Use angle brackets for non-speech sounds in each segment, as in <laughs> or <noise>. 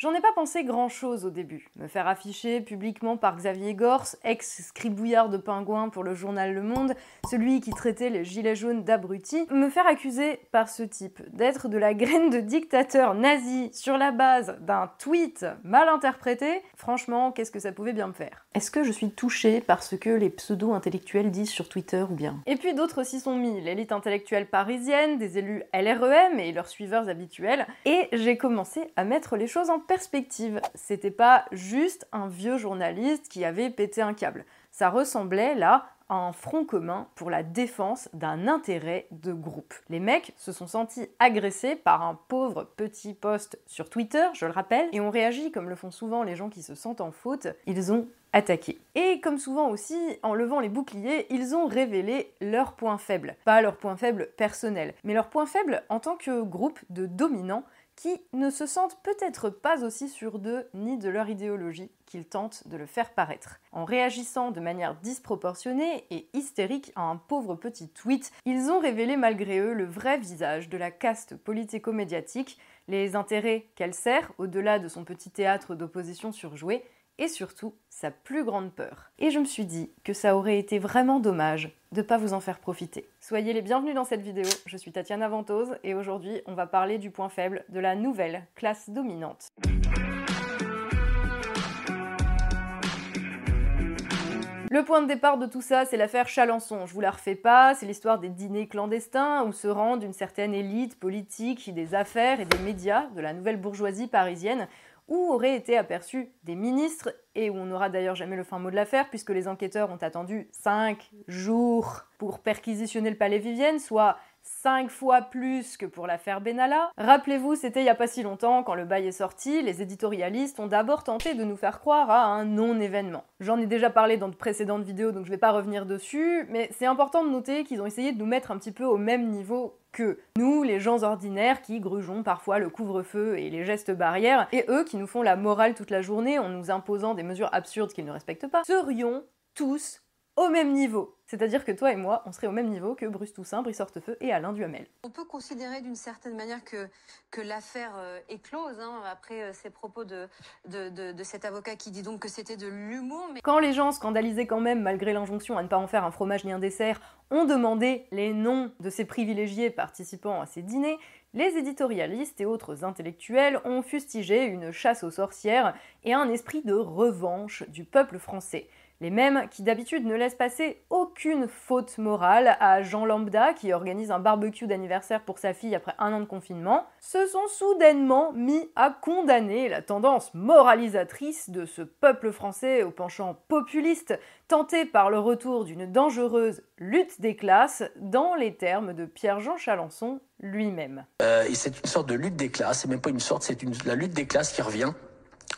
J'en ai pas pensé grand-chose au début. Me faire afficher publiquement par Xavier Gors, ex-scribouillard de pingouin pour le journal Le Monde, celui qui traitait les gilets jaunes d'abrutis, me faire accuser par ce type d'être de la graine de dictateur nazi sur la base d'un tweet mal interprété, franchement, qu'est-ce que ça pouvait bien me faire? Est-ce que je suis touchée par ce que les pseudo-intellectuels disent sur Twitter ou bien? Et puis d'autres s'y sont mis, l'élite intellectuelle parisienne, des élus LREM et leurs suiveurs habituels, et j'ai commencé à mettre les choses en perspective. C'était pas juste un vieux journaliste qui avait pété un câble. Ça ressemblait là à un front commun pour la défense d'un intérêt de groupe. Les mecs se sont sentis agressés par un pauvre petit post sur Twitter, je le rappelle, et ont réagi comme le font souvent les gens qui se sentent en faute. Ils ont attaqué. Et comme souvent aussi, en levant les boucliers, ils ont révélé leurs points faibles. Pas leurs points faibles personnels, mais leurs points faibles en tant que groupe de dominants qui ne se sentent peut-être pas aussi sûrs d'eux ni de leur idéologie qu'ils tentent de le faire paraître. En réagissant de manière disproportionnée et hystérique à un pauvre petit tweet, ils ont révélé malgré eux le vrai visage de la caste politico-médiatique, les intérêts qu'elle sert au-delà de son petit théâtre d'opposition surjoué, et surtout sa plus grande peur. Et je me suis dit que ça aurait été vraiment dommage de ne pas vous en faire profiter. Soyez les bienvenus dans cette vidéo, je suis Tatiana Ventose et aujourd'hui on va parler du point faible de la nouvelle classe dominante. Le point de départ de tout ça, c'est l'affaire Chalençon. Je vous la refais pas, c'est l'histoire des dîners clandestins où se rendent une certaine élite politique, des affaires et des médias de la nouvelle bourgeoisie parisienne où auraient été aperçus des ministres, et où on n'aura d'ailleurs jamais le fin mot de l'affaire, puisque les enquêteurs ont attendu 5 jours pour perquisitionner le palais Vivienne, soit 5 fois plus que pour l'affaire Benalla. Rappelez-vous, c'était il n'y a pas si longtemps, quand le bail est sorti, les éditorialistes ont d'abord tenté de nous faire croire à un non-événement. J'en ai déjà parlé dans de précédentes vidéos, donc je ne vais pas revenir dessus, mais c'est important de noter qu'ils ont essayé de nous mettre un petit peu au même niveau que nous, les gens ordinaires qui grugeons parfois le couvre-feu et les gestes barrières, et eux qui nous font la morale toute la journée en nous imposant des mesures absurdes qu'ils ne respectent pas, serions tous au même niveau. C'est-à-dire que toi et moi, on serait au même niveau que Bruce Toussaint, Brice Hortefeux et Alain Duhamel. On peut considérer d'une certaine manière que, que l'affaire euh, est close, hein, après euh, ces propos de, de, de, cet avocat qui dit donc que c'était de l'humour. Mais... Quand les gens, scandalisés quand même, malgré l'injonction à ne pas en faire un fromage ni un dessert, ont demandé les noms de ces privilégiés participant à ces dîners, les éditorialistes et autres intellectuels ont fustigé une chasse aux sorcières et un esprit de revanche du peuple français. Les mêmes qui d'habitude ne laissent passer aucune faute morale à Jean Lambda qui organise un barbecue d'anniversaire pour sa fille après un an de confinement, se sont soudainement mis à condamner la tendance moralisatrice de ce peuple français au penchant populiste, tenté par le retour d'une dangereuse lutte des classes dans les termes de Pierre-Jean Chalençon lui-même. Euh, c'est une sorte de lutte des classes, c'est même pas une sorte, c'est la lutte des classes qui revient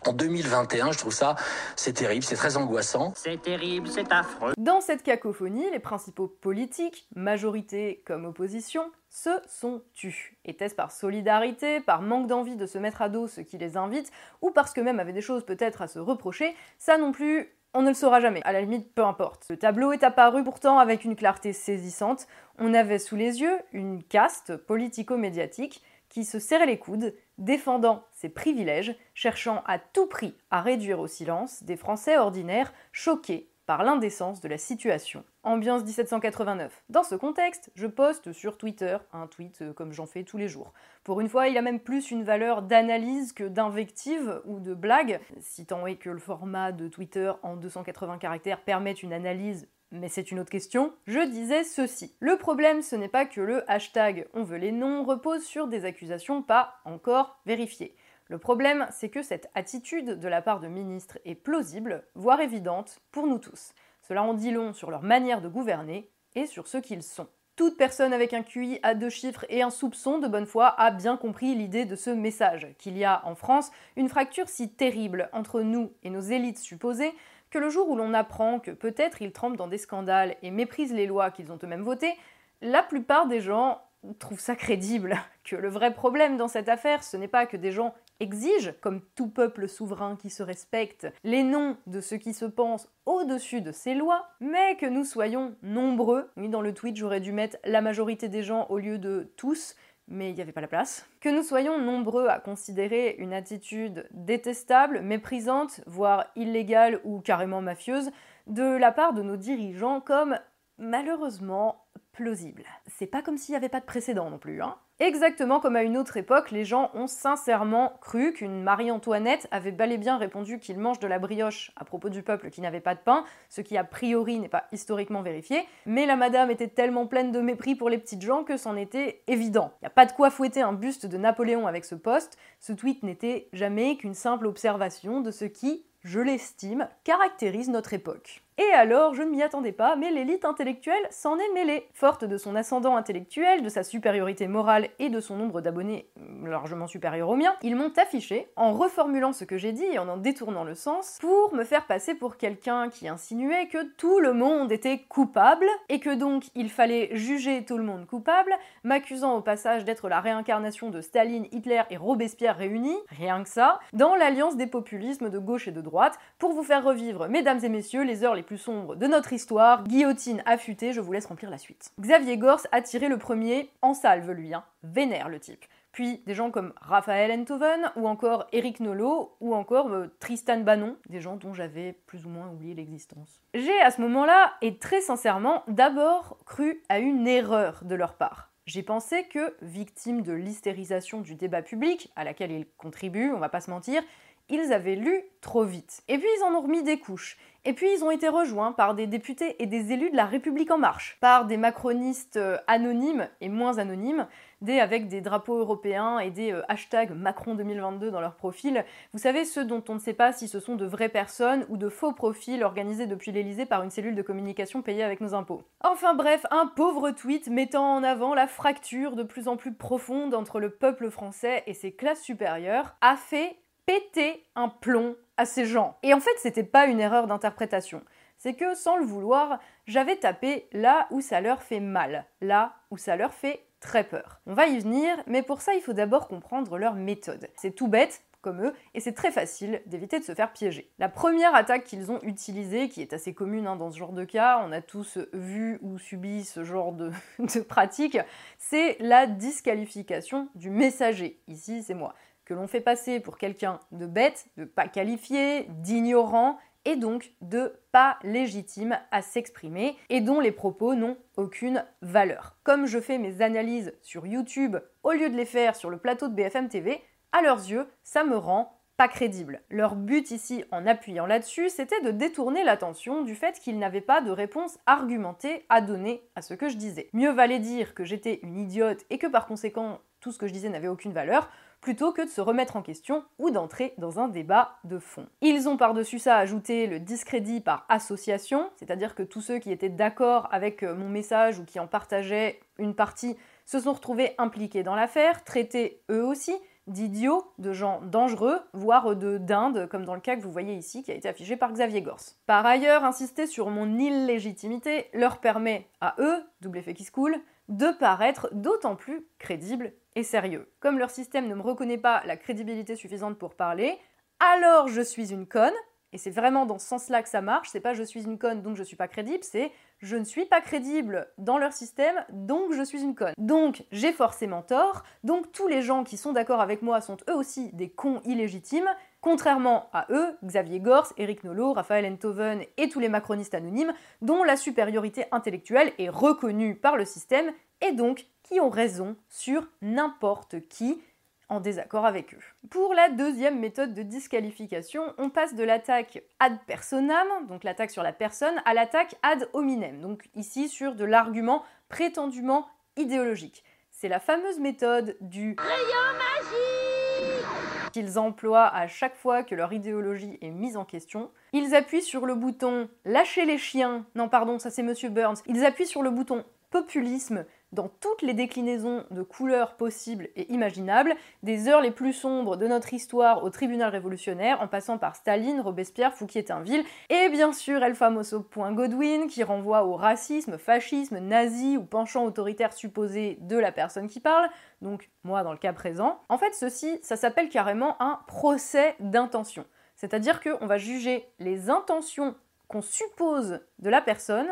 en 2021, je trouve ça, c'est terrible, c'est très angoissant. C'est terrible, c'est affreux. Dans cette cacophonie, les principaux politiques, majorité comme opposition, se sont tus. Était-ce par solidarité, par manque d'envie de se mettre à dos ceux qui les invitent, ou parce que même avaient des choses peut-être à se reprocher Ça non plus, on ne le saura jamais, à la limite, peu importe. Le tableau est apparu pourtant avec une clarté saisissante. On avait sous les yeux une caste politico-médiatique qui se serrait les coudes, défendant ses privilèges, cherchant à tout prix à réduire au silence des Français ordinaires choqués par l'indécence de la situation. Ambiance 1789. Dans ce contexte, je poste sur Twitter un tweet euh, comme j'en fais tous les jours. Pour une fois, il a même plus une valeur d'analyse que d'invective ou de blague, si tant est que le format de Twitter en 280 caractères permet une analyse mais c'est une autre question, je disais ceci. Le problème, ce n'est pas que le hashtag on veut les noms repose sur des accusations pas encore vérifiées. Le problème, c'est que cette attitude de la part de ministres est plausible, voire évidente, pour nous tous. Cela en dit long sur leur manière de gouverner et sur ce qu'ils sont. Toute personne avec un QI à deux chiffres et un soupçon de bonne foi a bien compris l'idée de ce message, qu'il y a en France une fracture si terrible entre nous et nos élites supposées que le jour où l'on apprend que peut-être ils trempent dans des scandales et méprisent les lois qu'ils ont eux-mêmes votées, la plupart des gens trouvent ça crédible. <laughs> Que le vrai problème dans cette affaire, ce n'est pas que des gens exigent, comme tout peuple souverain qui se respecte, les noms de ceux qui se pensent au-dessus de ces lois, mais que nous soyons nombreux. Oui, dans le tweet, j'aurais dû mettre la majorité des gens au lieu de tous, mais il n'y avait pas la place. Que nous soyons nombreux à considérer une attitude détestable, méprisante, voire illégale ou carrément mafieuse, de la part de nos dirigeants comme malheureusement plausible. C'est pas comme s'il n'y avait pas de précédent non plus, hein. Exactement comme à une autre époque, les gens ont sincèrement cru qu'une Marie-Antoinette avait bel et bien répondu qu'il mange de la brioche à propos du peuple qui n'avait pas de pain, ce qui a priori n'est pas historiquement vérifié, mais la madame était tellement pleine de mépris pour les petites gens que c'en était évident. Il n'y a pas de quoi fouetter un buste de Napoléon avec ce poste, ce tweet n'était jamais qu'une simple observation de ce qui, je l'estime, caractérise notre époque. Et alors, je ne m'y attendais pas, mais l'élite intellectuelle s'en est mêlée. Forte de son ascendant intellectuel, de sa supériorité morale et de son nombre d'abonnés largement supérieur au mien, ils m'ont affiché, en reformulant ce que j'ai dit et en en détournant le sens, pour me faire passer pour quelqu'un qui insinuait que tout le monde était coupable, et que donc il fallait juger tout le monde coupable, m'accusant au passage d'être la réincarnation de Staline, Hitler et Robespierre réunis, rien que ça, dans l'alliance des populismes de gauche et de droite, pour vous faire revivre, mesdames et messieurs, les heures les plus sombres de notre histoire, guillotine affûtée, je vous laisse remplir la suite. Xavier Gors a tiré le premier en salve, lui, hein. vénère le type. Puis des gens comme Raphaël Enthoven, ou encore Eric Nolot, ou encore euh, Tristan Bannon, des gens dont j'avais plus ou moins oublié l'existence. J'ai à ce moment-là, et très sincèrement, d'abord cru à une erreur de leur part. J'ai pensé que, victimes de l'hystérisation du débat public, à laquelle ils contribuent, on va pas se mentir, ils avaient lu trop vite. Et puis ils en ont remis des couches. Et puis ils ont été rejoints par des députés et des élus de la République en marche, par des macronistes euh, anonymes et moins anonymes, des avec des drapeaux européens et des euh, hashtags Macron 2022 dans leur profil. Vous savez, ceux dont on ne sait pas si ce sont de vraies personnes ou de faux profils organisés depuis l'Elysée par une cellule de communication payée avec nos impôts. Enfin bref, un pauvre tweet mettant en avant la fracture de plus en plus profonde entre le peuple français et ses classes supérieures a fait péter un plomb à ces gens. Et en fait, c'était pas une erreur d'interprétation. C'est que, sans le vouloir, j'avais tapé là où ça leur fait mal, là où ça leur fait très peur. On va y venir, mais pour ça, il faut d'abord comprendre leur méthode. C'est tout bête, comme eux, et c'est très facile d'éviter de se faire piéger. La première attaque qu'ils ont utilisée, qui est assez commune hein, dans ce genre de cas, on a tous vu ou subi ce genre de, <laughs> de pratique, c'est la disqualification du messager. Ici, c'est moi que l'on fait passer pour quelqu'un de bête, de pas qualifié, d'ignorant et donc de pas légitime à s'exprimer et dont les propos n'ont aucune valeur. Comme je fais mes analyses sur YouTube au lieu de les faire sur le plateau de BFM TV, à leurs yeux, ça me rend pas crédible. Leur but ici, en appuyant là-dessus, c'était de détourner l'attention du fait qu'ils n'avaient pas de réponse argumentée à donner à ce que je disais. Mieux valait dire que j'étais une idiote et que par conséquent tout ce que je disais n'avait aucune valeur, plutôt que de se remettre en question ou d'entrer dans un débat de fond. Ils ont par-dessus ça ajouté le discrédit par association, c'est-à-dire que tous ceux qui étaient d'accord avec euh, mon message ou qui en partageaient une partie se sont retrouvés impliqués dans l'affaire, traités eux aussi d'idiots, de gens dangereux, voire de dindes, comme dans le cas que vous voyez ici, qui a été affiché par Xavier Gors. Par ailleurs, insister sur mon illégitimité leur permet à eux, double effet qui se coule, de paraître d'autant plus crédibles et sérieux. Comme leur système ne me reconnaît pas la crédibilité suffisante pour parler, alors je suis une conne, et c'est vraiment dans ce sens-là que ça marche, c'est pas je suis une conne donc je suis pas crédible, c'est je ne suis pas crédible dans leur système donc je suis une conne. Donc j'ai forcément tort, donc tous les gens qui sont d'accord avec moi sont eux aussi des cons illégitimes, contrairement à eux, Xavier Gors, Eric Nolot, Raphaël Enthoven et tous les macronistes anonymes, dont la supériorité intellectuelle est reconnue par le système et donc qui ont raison sur n'importe qui en désaccord avec eux. Pour la deuxième méthode de disqualification, on passe de l'attaque ad personam, donc l'attaque sur la personne, à l'attaque ad hominem, donc ici sur de l'argument prétendument idéologique. C'est la fameuse méthode du rayon magique qu'ils emploient à chaque fois que leur idéologie est mise en question. Ils appuient sur le bouton lâcher les chiens, non pardon, ça c'est Monsieur Burns, ils appuient sur le bouton populisme dans toutes les déclinaisons de couleurs possibles et imaginables, des heures les plus sombres de notre histoire au tribunal révolutionnaire, en passant par Staline, Robespierre, Fouquier-Tinville, et bien sûr El Famoso Point Godwin, qui renvoie au racisme, fascisme, nazi ou penchant autoritaire supposé de la personne qui parle, donc moi dans le cas présent. En fait, ceci, ça s'appelle carrément un procès d'intention. C'est-à-dire qu'on va juger les intentions qu'on suppose de la personne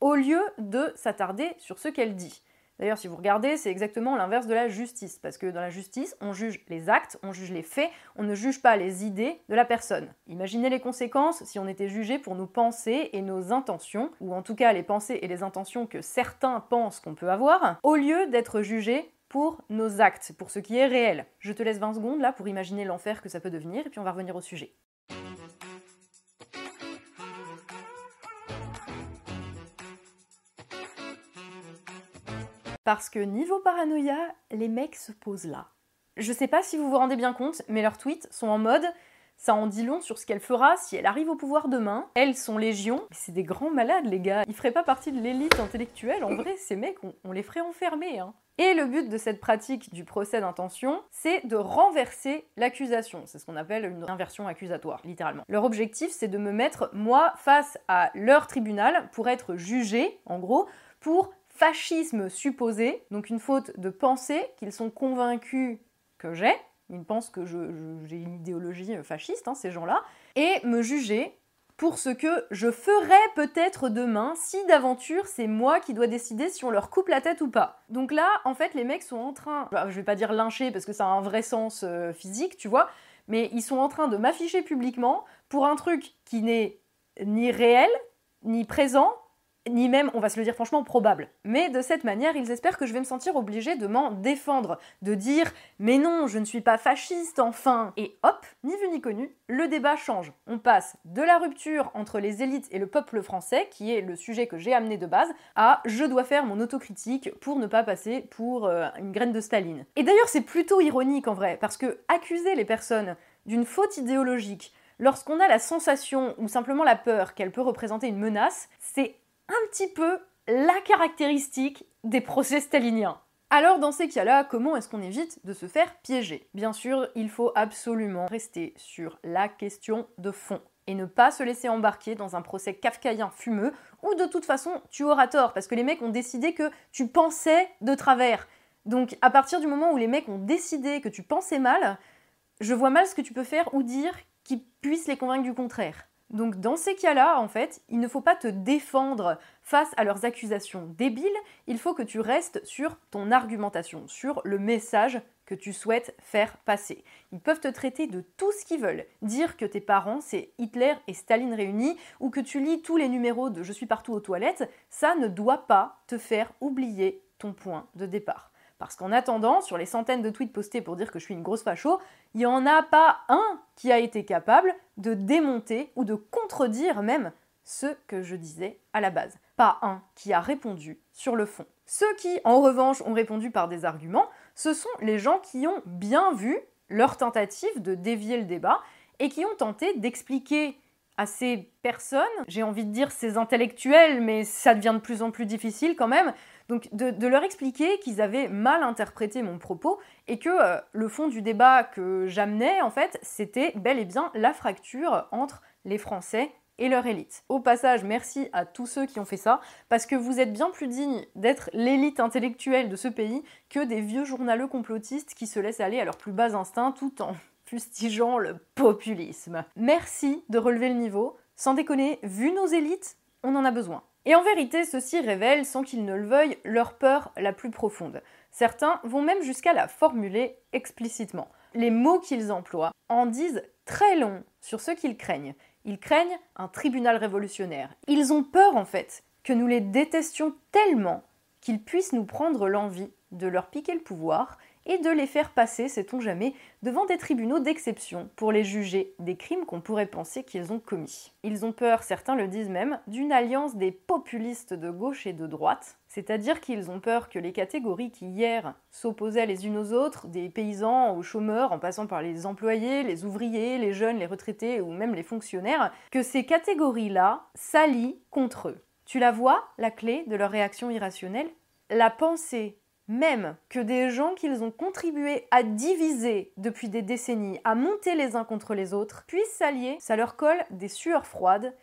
au lieu de s'attarder sur ce qu'elle dit. D'ailleurs, si vous regardez, c'est exactement l'inverse de la justice, parce que dans la justice, on juge les actes, on juge les faits, on ne juge pas les idées de la personne. Imaginez les conséquences si on était jugé pour nos pensées et nos intentions, ou en tout cas les pensées et les intentions que certains pensent qu'on peut avoir, au lieu d'être jugé pour nos actes, pour ce qui est réel. Je te laisse 20 secondes là pour imaginer l'enfer que ça peut devenir, et puis on va revenir au sujet. Parce que niveau paranoïa, les mecs se posent là. Je sais pas si vous vous rendez bien compte, mais leurs tweets sont en mode ça en dit long sur ce qu'elle fera si elle arrive au pouvoir demain. Elles sont légion. C'est des grands malades, les gars. Ils feraient pas partie de l'élite intellectuelle. En vrai, ces mecs, on, les ferait enfermer. Hein. Et le but de cette pratique du procès d'intention, c'est de renverser l'accusation. C'est ce qu'on appelle une inversion accusatoire, littéralement. Leur objectif, c'est de me mettre, moi, face à leur tribunal pour être jugé, en gros, pour fascisme supposé, donc une faute de pensée qu'ils sont convaincus que j'ai, ils pensent que j'ai une idéologie fasciste, hein, ces gens-là, et me juger pour ce que je ferais peut-être demain si d'aventure c'est moi qui dois décider si on leur coupe la tête ou pas. Donc là, en fait, les mecs sont en train, bah, je vais pas dire lyncher parce que ça a un vrai sens euh, physique, tu vois, mais ils sont en train de m'afficher publiquement pour un truc qui n'est ni réel, ni présent, ni même, on va se le dire franchement, probable. Mais de cette manière, ils espèrent que je vais me sentir obligée de m'en défendre, de dire mais non, je ne suis pas fasciste, enfin Et hop, ni vu ni connu, le débat change. On passe de la rupture entre les élites et le peuple français, qui est le sujet que j'ai amené de base, à je dois faire mon autocritique pour ne pas passer pour euh, une graine de Staline. Et d'ailleurs, c'est plutôt ironique en vrai, parce que accuser les personnes d'une faute idéologique, lorsqu'on a la sensation ou simplement la peur qu'elle peut représenter une menace, c'est un petit peu la caractéristique des procès staliniens. Alors dans ces cas-là, comment est-ce qu'on évite de se faire piéger? Bien sûr, il faut absolument rester sur la question de fond et ne pas se laisser embarquer dans un procès kafkaïen fumeux où de toute façon tu auras tort parce que les mecs ont décidé que tu pensais de travers. Donc à partir du moment où les mecs ont décidé que tu pensais mal, je vois mal ce que tu peux faire ou dire qui puisse les convaincre du contraire. Donc dans ces cas-là, en fait, il ne faut pas te défendre face à leurs accusations débiles, il faut que tu restes sur ton argumentation, sur le message que tu souhaites faire passer. Ils peuvent te traiter de tout ce qu'ils veulent, dire que tes parents c'est Hitler et Staline réunis, ou que tu lis tous les numéros de Je suis partout aux toilettes, ça ne doit pas te faire oublier ton point de départ. Parce qu'en attendant, sur les centaines de tweets postés pour dire que je suis une grosse facho, il n'y en a pas un qui a été capable de démonter ou de contredire même ce que je disais à la base. Pas un qui a répondu sur le fond. Ceux qui, en revanche, ont répondu par des arguments, ce sont les gens qui ont bien vu leur tentative de dévier le débat et qui ont tenté d'expliquer à ces personnes, j'ai envie de dire ces intellectuels, mais ça devient de plus en plus difficile quand même, donc de, leur expliquer qu'ils avaient mal interprété mon propos et que euh, le fond du débat que j'amenais, en fait, c'était bel et bien la fracture entre les Français et leur élite. Au passage, merci à tous ceux qui ont fait ça, parce que vous êtes bien plus digne d'être l'élite intellectuelle de ce pays que des vieux journaleux complotistes qui se laissent aller à leurs plus bas instincts tout en <laughs> fustigeant le populisme. Merci de relever le niveau. Sans déconner, vu nos élites, on en a besoin. Et en vérité, ceux-ci révèlent, sans qu'ils ne le veuillent, leur peur la plus profonde. Certains vont même jusqu'à la formuler explicitement. Les mots qu'ils emploient en disent très long sur ce qu'ils craignent. Ils craignent un tribunal révolutionnaire. Ils ont peur en fait que nous les détestions tellement qu'ils puissent nous prendre l'envie de leur piquer le pouvoir et de les faire passer, sait-on jamais, devant des tribunaux d'exception pour les juger des crimes qu'on pourrait penser qu'ils ont commis. Ils ont peur, certains le disent même, d'une alliance des populistes de gauche et de droite, c'est-à-dire qu'ils ont peur que les catégories qui hier s'opposaient les unes aux autres, des paysans aux chômeurs, en passant par les employés, les ouvriers, les jeunes, les retraités ou même les fonctionnaires, que ces catégories-là s'allient contre eux. Tu la vois, la clé de leur réaction irrationnelle? La pensée même que des gens qu'ils ont contribué à diviser depuis des décennies, à monter les uns contre les autres, puissent s'allier, ça leur colle des sueurs froides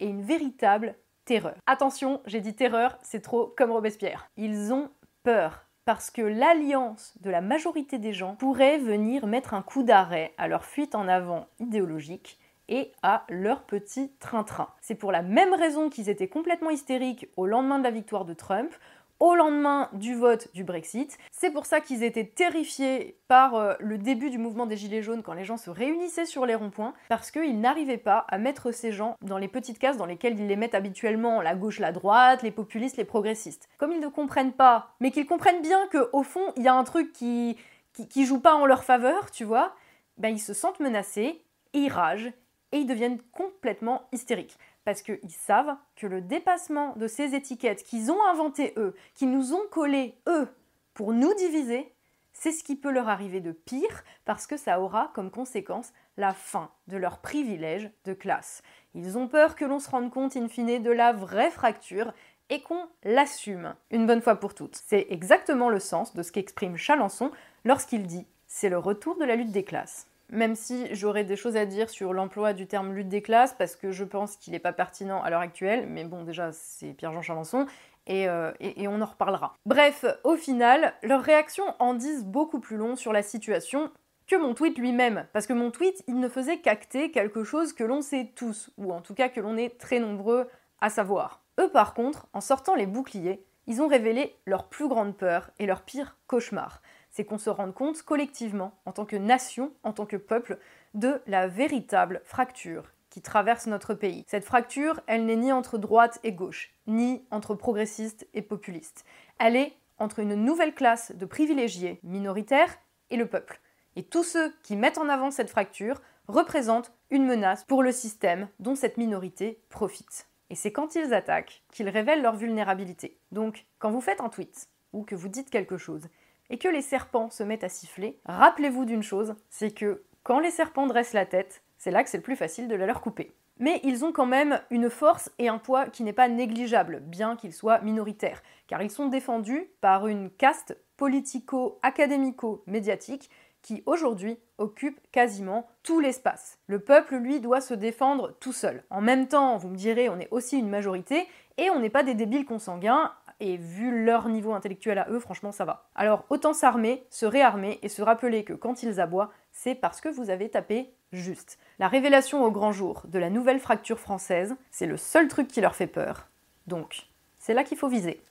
et une véritable terreur. Attention, j'ai dit terreur, c'est trop comme Robespierre. Ils ont peur parce que l'alliance de la majorité des gens pourrait venir mettre un coup d'arrêt à leur fuite en avant idéologique et à leur petit train-train. C'est pour la même raison qu'ils étaient complètement hystériques au lendemain de la victoire de Trump, au lendemain du vote du Brexit. C'est pour ça qu'ils étaient terrifiés par euh, le début du mouvement des Gilets jaunes quand les gens se réunissaient sur les ronds-points, parce qu'ils n'arrivaient pas à mettre ces gens dans les petites cases dans lesquelles ils les mettent habituellement, la gauche, la droite, les populistes, les progressistes. Comme ils ne comprennent pas, mais qu'ils comprennent bien qu'au fond, il y a un truc qui, qui, joue pas en leur faveur, tu vois, ben ils se sentent menacés, ils ragent, et ils deviennent complètement hystériques parce qu'ils savent que le dépassement de ces étiquettes qu'ils ont inventées eux, qui nous ont collées eux, pour nous diviser, c'est ce qui peut leur arriver de pire parce que ça aura comme conséquence la fin de leur privilège de classe. Ils ont peur que l'on se rende compte in fine de la vraie fracture et qu'on l'assume une bonne fois pour toutes. C'est exactement le sens de ce qu'exprime Chalençon lorsqu'il dit c'est le retour de la lutte des classes même si j'aurais des choses à dire sur l'emploi du terme lutte des classes, parce que je pense qu'il n'est pas pertinent à l'heure actuelle, mais bon, déjà, c'est Pierre-Jean Chalençon, euh, et, on en reparlera. Bref, au final, leurs réactions en disent beaucoup plus long sur la situation que mon tweet lui-même, parce que mon tweet, il ne faisait qu'acter quelque chose que l'on sait tous, ou en tout cas que l'on est très nombreux à savoir. Eux, par contre, en sortant les boucliers, ils ont révélé leur plus grande peur et leur pire cauchemar c'est qu'on se rende compte collectivement, en tant que nation, en tant que peuple, de la véritable fracture qui traverse notre pays. Cette fracture, elle n'est ni entre droite et gauche, ni entre progressistes et populistes. Elle est entre une nouvelle classe de privilégiés minoritaires et le peuple. Et tous ceux qui mettent en avant cette fracture représentent une menace pour le système dont cette minorité profite. Et c'est quand ils attaquent qu'ils révèlent leur vulnérabilité. Donc, quand vous faites un tweet ou que vous dites quelque chose et que les serpents se mettent à siffler, rappelez-vous d'une chose, c'est que quand les serpents dressent la tête, c'est là que c'est le plus facile de la leur couper. Mais ils ont quand même une force et un poids qui n'est pas négligeable, bien qu'ils soient minoritaires, car ils sont défendus par une caste politico-académico-médiatique qui aujourd'hui occupe quasiment tout l'espace. Le peuple, lui, doit se défendre tout seul. En même temps, vous me direz, on est aussi une majorité, et on n'est pas des débiles consanguins, et vu leur niveau intellectuel à eux, franchement, ça va. Alors autant s'armer, se réarmer et se rappeler que quand ils aboient, c'est parce que vous avez tapé juste. La révélation au grand jour de la nouvelle fracture française, c'est le seul truc qui leur fait peur. Donc, c'est là qu'il faut viser.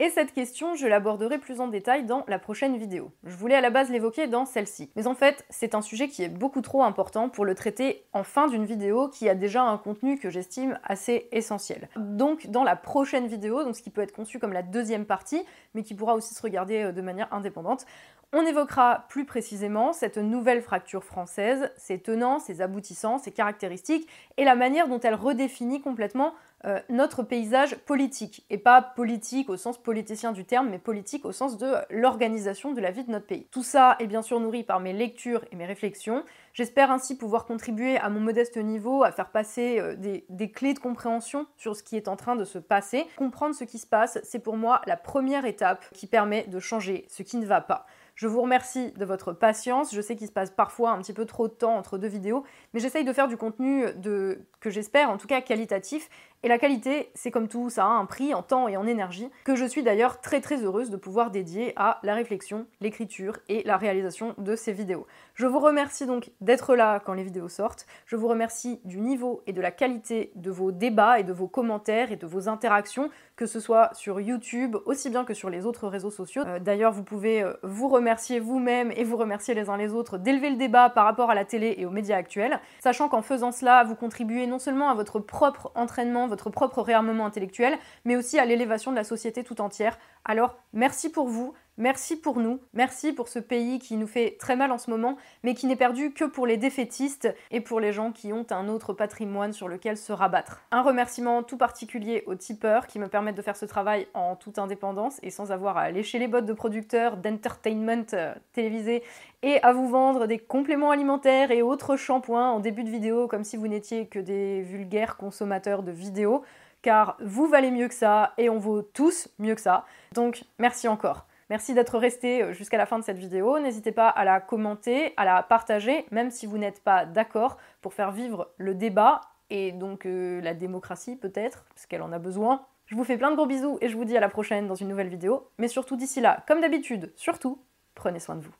Et cette question, je l'aborderai plus en détail dans la prochaine vidéo. Je voulais à la base l'évoquer dans celle-ci. Mais en fait, c'est un sujet qui est beaucoup trop important pour le traiter en fin d'une vidéo qui a déjà un contenu que j'estime assez essentiel. Donc dans la prochaine vidéo, donc ce qui peut être conçu comme la deuxième partie, mais qui pourra aussi se regarder euh, de manière indépendante, on évoquera plus précisément cette nouvelle fracture française, ses tenants, ses aboutissants, ses caractéristiques et la manière dont elle redéfinit complètement euh, notre paysage politique. Et pas politique au sens politicien du terme, mais politique au sens de l'organisation de la vie de notre pays. Tout ça est bien sûr nourri par mes lectures et mes réflexions. J'espère ainsi pouvoir contribuer à mon modeste niveau à faire passer euh, des, des clés de compréhension sur ce qui est en train de se passer. Comprendre ce qui se passe, c'est pour moi la première étape qui permet de changer ce qui ne va pas. Je vous remercie de votre patience. Je sais qu'il se passe parfois un petit peu trop de temps entre deux vidéos, mais j'essaye de faire du contenu que j'espère en tout cas qualitatif. Et la qualité, c'est comme tout, ça a un prix en temps et en énergie, que je suis d'ailleurs très très heureuse de pouvoir dédier à la réflexion, l'écriture et la réalisation de ces vidéos. Je vous remercie donc d'être là quand les vidéos sortent. Je vous remercie du niveau et de la qualité de vos débats et de vos commentaires et de vos interactions, que ce soit sur YouTube aussi bien que sur les autres réseaux sociaux. Euh, d'ailleurs, vous pouvez euh, vous remercier vous-même et vous remercier les uns les autres d'élever le débat par rapport à la télé et aux médias actuels, sachant qu'en faisant cela, vous contribuez non seulement à votre propre entraînement, votre propre réarmement intellectuel, mais aussi à l'élévation de la société tout entière. Alors, merci pour vous, Merci pour nous, merci pour ce pays qui nous fait très mal en ce moment, mais qui n'est perdu que pour les défaitistes et pour les gens qui ont un autre patrimoine sur lequel se rabattre. Un remerciement tout particulier aux tipeurs qui me permettent de faire ce travail en toute indépendance et sans avoir à lécher les bottes de producteurs d'entertainment euh, télévisé et à vous vendre des compléments alimentaires et autres shampoings en début de vidéo comme si vous n'étiez que des vulgaires consommateurs de vidéos, car vous valez mieux que ça et on vaut tous mieux que ça. Donc merci encore. Merci d'être resté euh, jusqu'à la fin de cette vidéo. N'hésitez pas à la commenter, à la partager, même si vous n'êtes pas d'accord, pour faire vivre le débat et donc euh, la démocratie peut-être, parce qu'elle en a besoin. Je vous fais plein de gros bisous et je vous dis à la prochaine dans une nouvelle vidéo. Mais surtout d'ici là, comme d'habitude, surtout, prenez soin de vous.